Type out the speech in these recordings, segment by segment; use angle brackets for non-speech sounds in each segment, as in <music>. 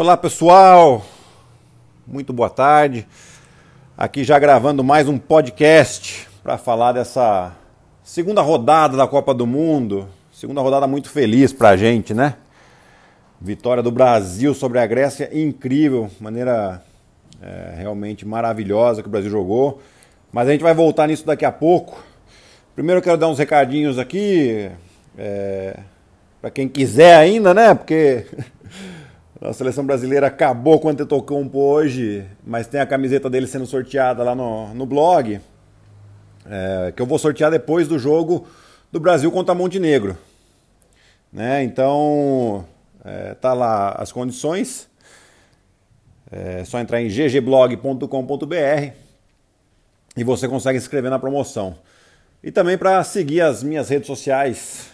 Olá pessoal, muito boa tarde. Aqui já gravando mais um podcast para falar dessa segunda rodada da Copa do Mundo. Segunda rodada muito feliz para a gente, né? Vitória do Brasil sobre a Grécia, incrível, maneira é, realmente maravilhosa que o Brasil jogou. Mas a gente vai voltar nisso daqui a pouco. Primeiro eu quero dar uns recadinhos aqui, é, para quem quiser ainda, né? Porque <laughs> A seleção brasileira acabou com o Antetokounmpo hoje, mas tem a camiseta dele sendo sorteada lá no, no blog, é, que eu vou sortear depois do jogo do Brasil contra Montenegro. Né? Então, é, tá lá as condições. É só entrar em ggblog.com.br e você consegue se inscrever na promoção. E também para seguir as minhas redes sociais,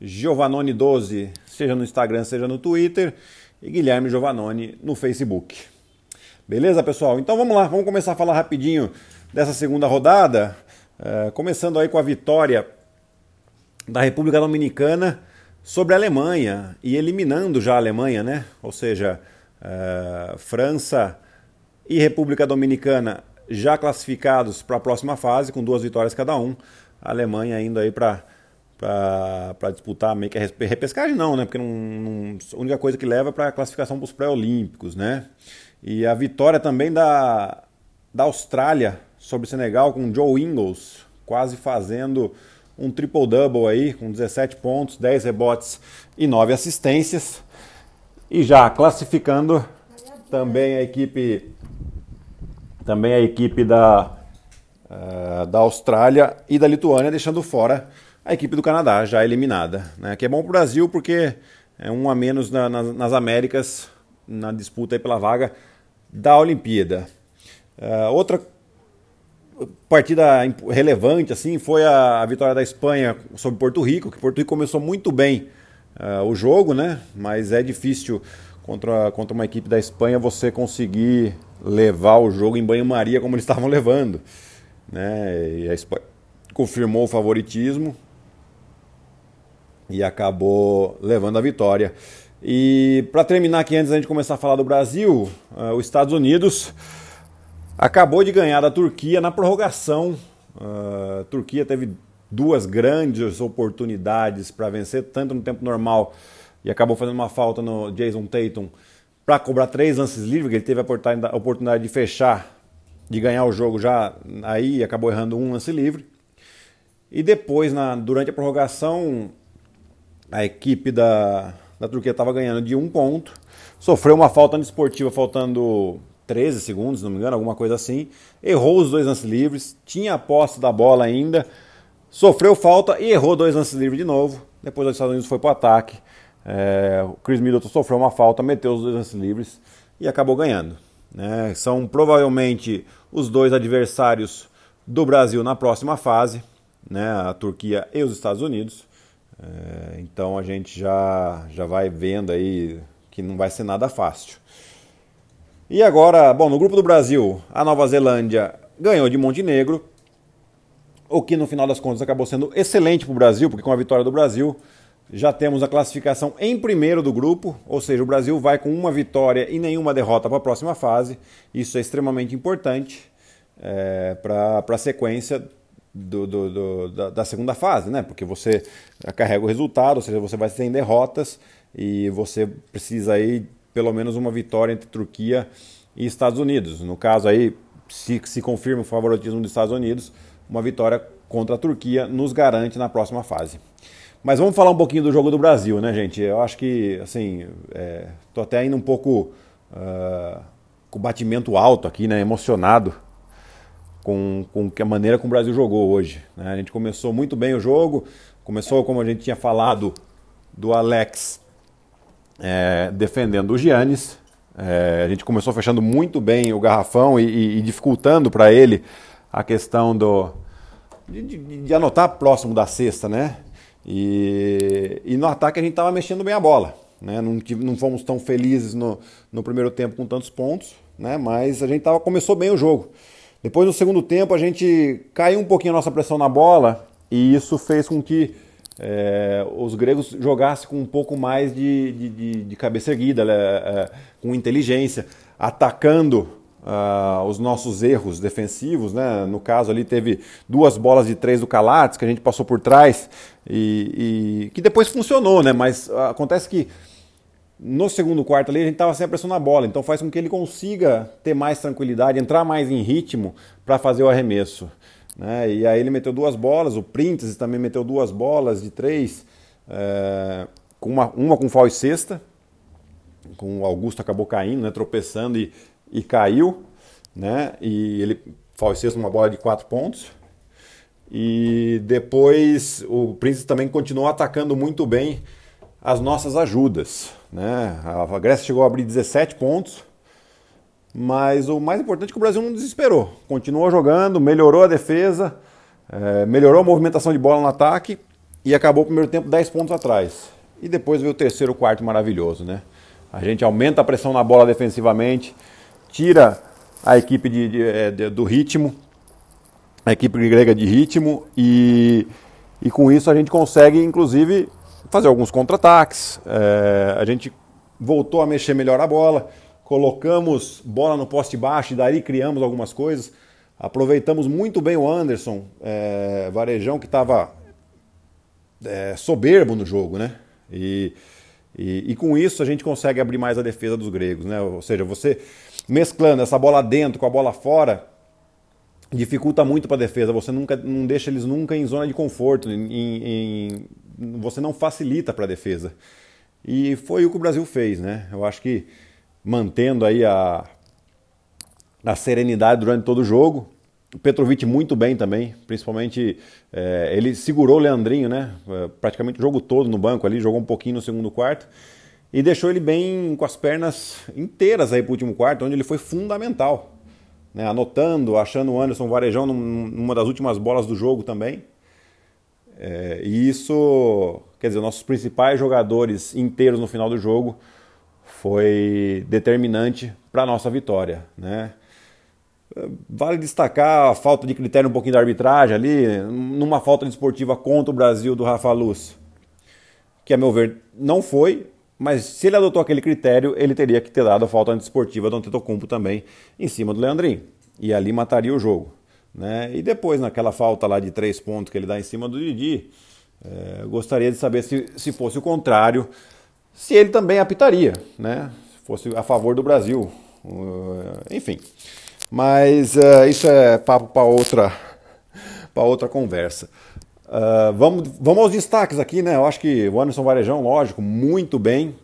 Giovanoni12, seja no Instagram, seja no Twitter e Guilherme Giovannoni no Facebook. Beleza, pessoal? Então vamos lá, vamos começar a falar rapidinho dessa segunda rodada, uh, começando aí com a vitória da República Dominicana sobre a Alemanha e eliminando já a Alemanha, né? Ou seja, uh, França e República Dominicana já classificados para a próxima fase, com duas vitórias cada um. A Alemanha indo aí para para disputar meio que a repescagem não, né? Porque não, não, a única coisa que leva é para a classificação para os pré-olímpicos, né? E a vitória também da, da Austrália sobre o Senegal com Joe Ingles, quase fazendo um triple-double aí, com 17 pontos, 10 rebotes e 9 assistências. E já classificando também a equipe também a equipe da, uh, da Austrália e da Lituânia, deixando fora a equipe do Canadá já eliminada, né? que é bom para o Brasil porque é um a menos na, na, nas Américas na disputa pela vaga da Olimpíada. Uh, outra partida relevante assim foi a, a, vitória da Espanha sobre Porto Rico, que Porto Rico começou muito bem uh, o jogo, né? mas é difícil contra, contra uma equipe da Espanha você conseguir levar o jogo em banho-maria como eles estavam <laughs> levando. Né? E a Espanha confirmou o favoritismo, e acabou levando a vitória. E para terminar aqui, antes da gente começar a falar do Brasil, uh, os Estados Unidos acabou de ganhar da Turquia na prorrogação. Uh, a Turquia teve duas grandes oportunidades para vencer, tanto no tempo normal e acabou fazendo uma falta no Jason Tatum para cobrar três lances livres, ele teve a oportunidade de fechar, de ganhar o jogo já aí, acabou errando um lance livre. E depois, na, durante a prorrogação, a equipe da, da Turquia estava ganhando de um ponto, sofreu uma falta esportiva faltando 13 segundos, não me engano, alguma coisa assim, errou os dois lances livres, tinha a posse da bola ainda, sofreu falta e errou dois lances livres de novo. Depois os Estados Unidos foi para o ataque, é, o Chris Middleton sofreu uma falta, meteu os dois lances livres e acabou ganhando. Né? São provavelmente os dois adversários do Brasil na próxima fase, né? a Turquia e os Estados Unidos. É, então a gente já, já vai vendo aí que não vai ser nada fácil. E agora, bom, no grupo do Brasil, a Nova Zelândia ganhou de Montenegro, o que no final das contas acabou sendo excelente para o Brasil, porque com a vitória do Brasil já temos a classificação em primeiro do grupo, ou seja, o Brasil vai com uma vitória e nenhuma derrota para a próxima fase. Isso é extremamente importante é, para a sequência do, do, do, da, da, segunda fase, né? Porque você carrega o resultado, ou seja, você vai sem derrotas e você precisa aí pelo menos uma vitória entre Turquia e Estados Unidos. No caso aí, se, se confirma o favoritismo dos Estados Unidos, uma vitória contra a Turquia nos garante na próxima fase. Mas vamos falar um pouquinho do jogo do Brasil, né, gente? Eu acho que, assim, é, tô até indo um pouco uh, com batimento alto aqui, né? Emocionado com, com a maneira como o Brasil jogou hoje. Né? A gente começou muito bem o jogo, começou como a gente tinha falado do Alex é, defendendo o Giannis. É, a gente começou fechando muito bem o garrafão e, e, e dificultando para ele a questão do, de, de, de, anotar próximo da cesta, né? E, e no ataque a gente estava mexendo bem a bola. Né? Não, não fomos tão felizes no, no primeiro tempo com tantos pontos, né? mas a gente tava, começou bem o jogo. Depois no segundo tempo a gente caiu um pouquinho a nossa pressão na bola e isso fez com que é, os gregos jogassem com um pouco mais de, de, de, cabeça erguida, é, com inteligência, atacando uh, os nossos erros defensivos. Né? No caso ali teve duas bolas de três do Calates que a gente passou por trás e, e que depois funcionou, né? mas acontece que no segundo quarto ali a gente estava sem a pressão na bola, então faz com que ele consiga ter mais tranquilidade, entrar mais em ritmo para fazer o arremesso. Né? E aí ele meteu duas bolas, o Printz também meteu duas bolas de três, é, com uma, uma com falso sexta, com o Augusto acabou caindo, né, tropeçando e, e caiu, né? E ele falso sexta uma bola de quatro pontos. E depois o Prince também continuou atacando muito bem as nossas ajudas. Né? A Grécia chegou a abrir 17 pontos, mas o mais importante é que o Brasil não desesperou. Continuou jogando, melhorou a defesa, é, melhorou a movimentação de bola no ataque e acabou o primeiro tempo 10 pontos atrás. E depois veio o terceiro quarto maravilhoso. Né? A gente aumenta a pressão na bola defensivamente, tira a equipe de, de, é, de, do ritmo, a equipe grega de ritmo, e, e com isso a gente consegue, inclusive, fazer alguns contra-ataques. É, a gente voltou a mexer melhor a bola, colocamos bola no poste baixo e daí criamos algumas coisas. Aproveitamos muito bem o Anderson, é, varejão que estava é, soberbo no jogo, né? E, e, e, com isso a gente consegue abrir mais a defesa dos gregos, né? Ou seja, você mesclando essa bola dentro com a bola fora, dificulta muito para a defesa. Você nunca, não deixa eles nunca em zona de conforto, em, em, você não facilita para a defesa. E foi o que o Brasil fez, né? Eu acho que mantendo aí a, a serenidade durante todo o jogo. O Petrovic muito bem também, principalmente é, ele segurou o Leandrinho, né? É, praticamente o jogo todo no banco ali, jogou um pouquinho no segundo quarto e deixou ele bem com as pernas inteiras aí para o último quarto, onde ele foi fundamental. Né? Anotando, achando o Anderson Varejão numa das últimas bolas do jogo também. É, e isso, quer dizer, nossos principais jogadores inteiros no final do jogo foi determinante para a nossa vitória. Né? Vale destacar a falta de critério um pouquinho da arbitragem ali, numa falta de esportiva contra o Brasil do Rafa Luz, que a meu ver não foi, mas se ele adotou aquele critério, ele teria que ter dado a falta antiesportiva do Antetokounmpo também em cima do Leandrinho. E ali mataria o jogo. Né? E depois, naquela falta lá de três pontos que ele dá em cima do Didi, é, gostaria de saber se, se fosse o contrário, se ele também apitaria, né? se fosse a favor do Brasil. Uh, enfim. Mas uh, isso é papo para outra, <laughs> outra conversa. Uh, vamos, vamos aos destaques aqui, né? Eu acho que o Anderson Varejão, lógico, muito bem.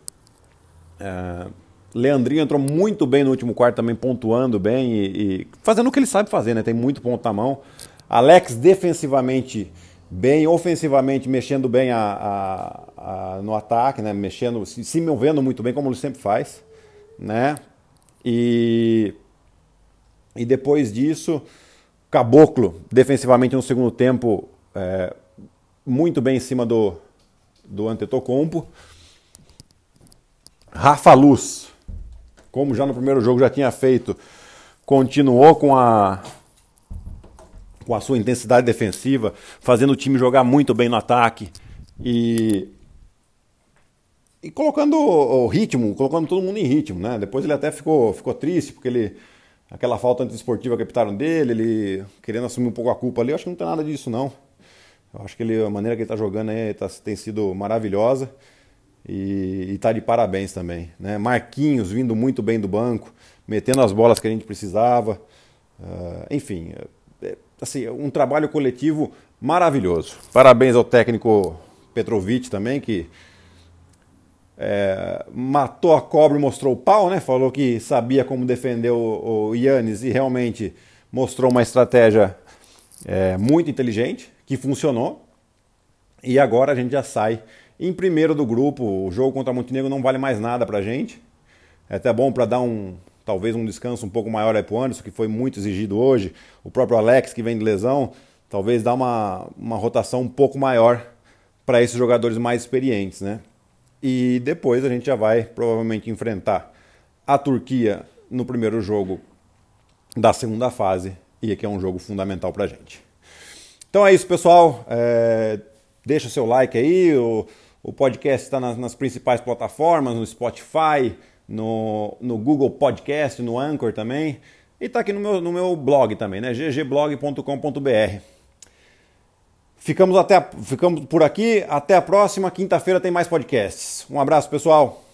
Uh, Leandrinho entrou muito bem no último quarto também, pontuando bem e, e, fazendo o que ele sabe fazer, né? Tem muito ponto na mão. Alex defensivamente bem, ofensivamente mexendo bem a, a, a, no ataque, né? Mexendo, se, se movendo muito bem, como ele sempre faz, né? E, e depois disso, Caboclo defensivamente no segundo tempo é, muito bem em cima do, do Antetokounmpo. Rafa Luz como já no primeiro jogo já tinha feito, continuou com a com a sua intensidade defensiva, fazendo o time jogar muito bem no ataque e e colocando o ritmo, colocando todo mundo em ritmo, né? Depois ele até ficou, ficou triste porque ele aquela falta antiesportiva que apitaram dele, ele querendo assumir um pouco a culpa ali, eu acho que não tem nada disso não. Eu acho que ele, a maneira que ele está jogando aí tá, tem sido maravilhosa. E, está de parabéns também. Né? Marquinhos vindo muito bem do banco, metendo as bolas que a gente precisava. Uh, enfim, é, é, assim, um trabalho coletivo maravilhoso. Parabéns ao técnico Petrovic também, que é, matou a cobra e mostrou o pau, né? Falou que sabia como defender o, o Yannis e realmente mostrou uma estratégia é, muito inteligente, que funcionou. E agora a gente já sai em primeiro do grupo, o jogo contra Montenegro não vale mais nada pra gente. É até bom para dar um talvez um descanso um pouco maior aí pro Anderson, que foi muito exigido hoje. O próprio Alex, que vem de lesão, talvez dá uma, uma rotação um pouco maior para esses jogadores mais experientes, né? E depois a gente já vai provavelmente enfrentar a Turquia no primeiro jogo da segunda fase, e aqui é um jogo fundamental para gente. Então é isso, pessoal. É deixa seu like aí. O, o podcast está nas, nas, principais plataformas, no Spotify, no, no Google Podcast, no Anchor também. E está aqui no meu, no meu blog também, né? ggblog.com.br. Ficamos, até, ficamos por aqui. Até a próxima. Quinta-feira tem mais podcasts. Um abraço, pessoal.